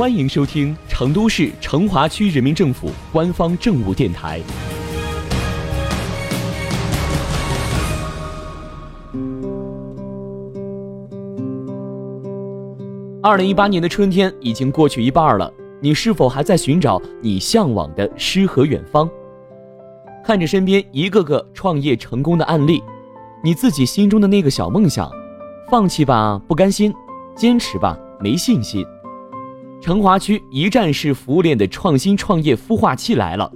欢迎收听成都市成华区人民政府官方政务电台。二零一八年的春天已经过去一半了，你是否还在寻找你向往的诗和远方？看着身边一个个创业成功的案例，你自己心中的那个小梦想，放弃吧，不甘心；坚持吧，没信心。成华区一站式服务链的创新创业孵化器来了，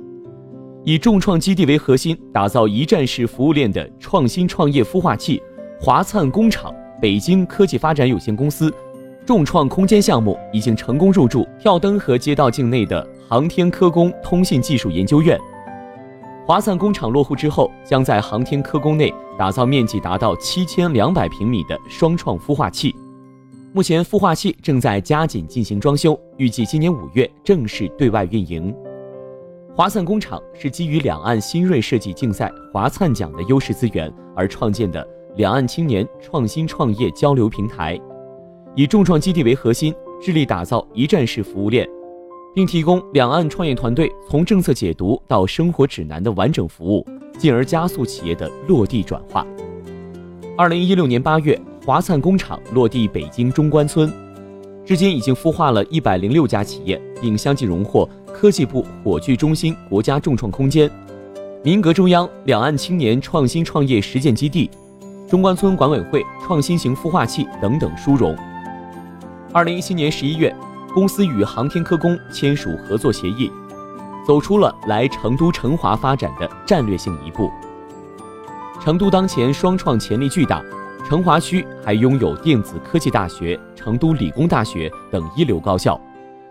以众创基地为核心，打造一站式服务链的创新创业孵化器——华灿工厂北京科技发展有限公司众创空间项目已经成功入驻跳灯河街道境内的航天科工通信技术研究院。华灿工厂落户之后，将在航天科工内打造面积达到七千两百平米的双创孵化器。目前孵化器正在加紧进行装修，预计今年五月正式对外运营。华灿工厂是基于两岸新锐设计竞赛华灿奖的优势资源而创建的两岸青年创新创业交流平台，以众创基地为核心，致力打造一站式服务链，并提供两岸创业团队从政策解读到生活指南的完整服务，进而加速企业的落地转化。二零一六年八月。华灿工厂落地北京中关村，至今已经孵化了一百零六家企业，并相继荣获科技部火炬中心国家众创空间、民革中央两岸青年创新创业实践基地、中关村管委会创新型孵化器等等殊荣。二零一七年十一月，公司与航天科工签署合作协议，走出了来成都成华发展的战略性一步。成都当前双创潜力巨大。成华区还拥有电子科技大学、成都理工大学等一流高校，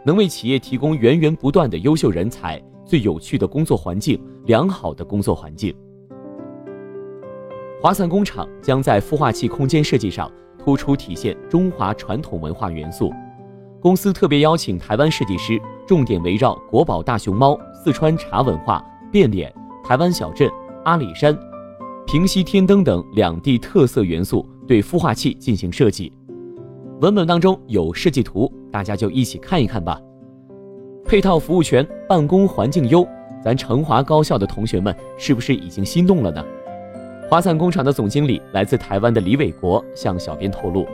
能为企业提供源源不断的优秀人才、最有趣的工作环境、良好的工作环境。华灿工厂将在孵化器空间设计上突出体现中华传统文化元素，公司特别邀请台湾设计师，重点围绕国宝大熊猫、四川茶文化、变脸、台湾小镇、阿里山。平西天灯等两地特色元素对孵化器进行设计，文本当中有设计图，大家就一起看一看吧。配套服务全，办公环境优，咱成华高校的同学们是不是已经心动了呢？华灿工厂的总经理来自台湾的李伟国向小编透露，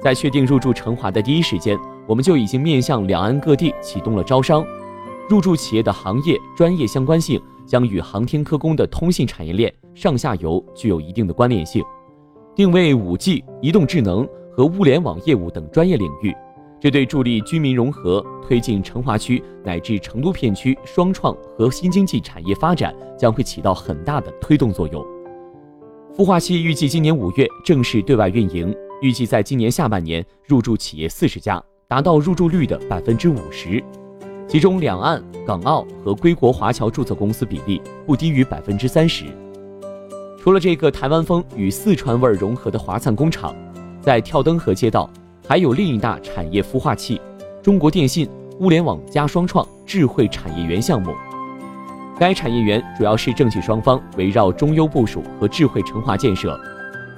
在确定入驻成华的第一时间，我们就已经面向两岸各地启动了招商，入驻企业的行业专业相关性。将与航天科工的通信产业链上下游具有一定的关联性，定位五 G、移动智能和物联网业务等专业领域，这对助力居民融合、推进成华区乃至成都片区双创和新经济产业发展将会起到很大的推动作用。孵化器预计今年五月正式对外运营，预计在今年下半年入驻企业四十家，达到入驻率的百分之五十。其中，两岸、港澳和归国华侨注册公司比例不低于百分之三十。除了这个台湾风与四川味融合的华灿工厂，在跳灯河街道还有另一大产业孵化器——中国电信物联网加双创智慧产业园项目。该产业园主要是政企双方围绕中优部署和智慧成华建设，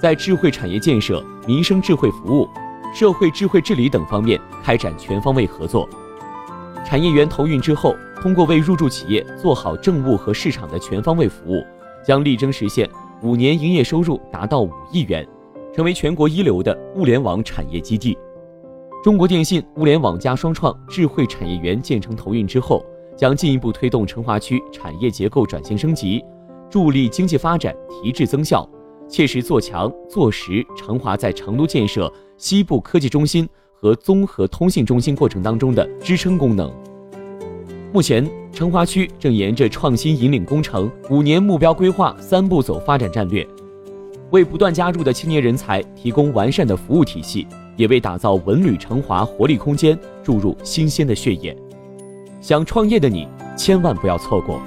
在智慧产业建设、民生智慧服务、社会智慧治理等方面开展全方位合作。产业园投运之后，通过为入驻企业做好政务和市场的全方位服务，将力争实现五年营业收入达到五亿元，成为全国一流的物联网产业基地。中国电信物联网加双创智慧产业园建成投运之后，将进一步推动成华区产业结构转型升级，助力经济发展提质增效，切实做强做实成华在成都建设西部科技中心。和综合通信中心过程当中的支撑功能。目前，成华区正沿着创新引领工程五年目标规划三步走发展战略，为不断加入的青年人才提供完善的服务体系，也为打造文旅成华活力空间注入新鲜的血液。想创业的你，千万不要错过。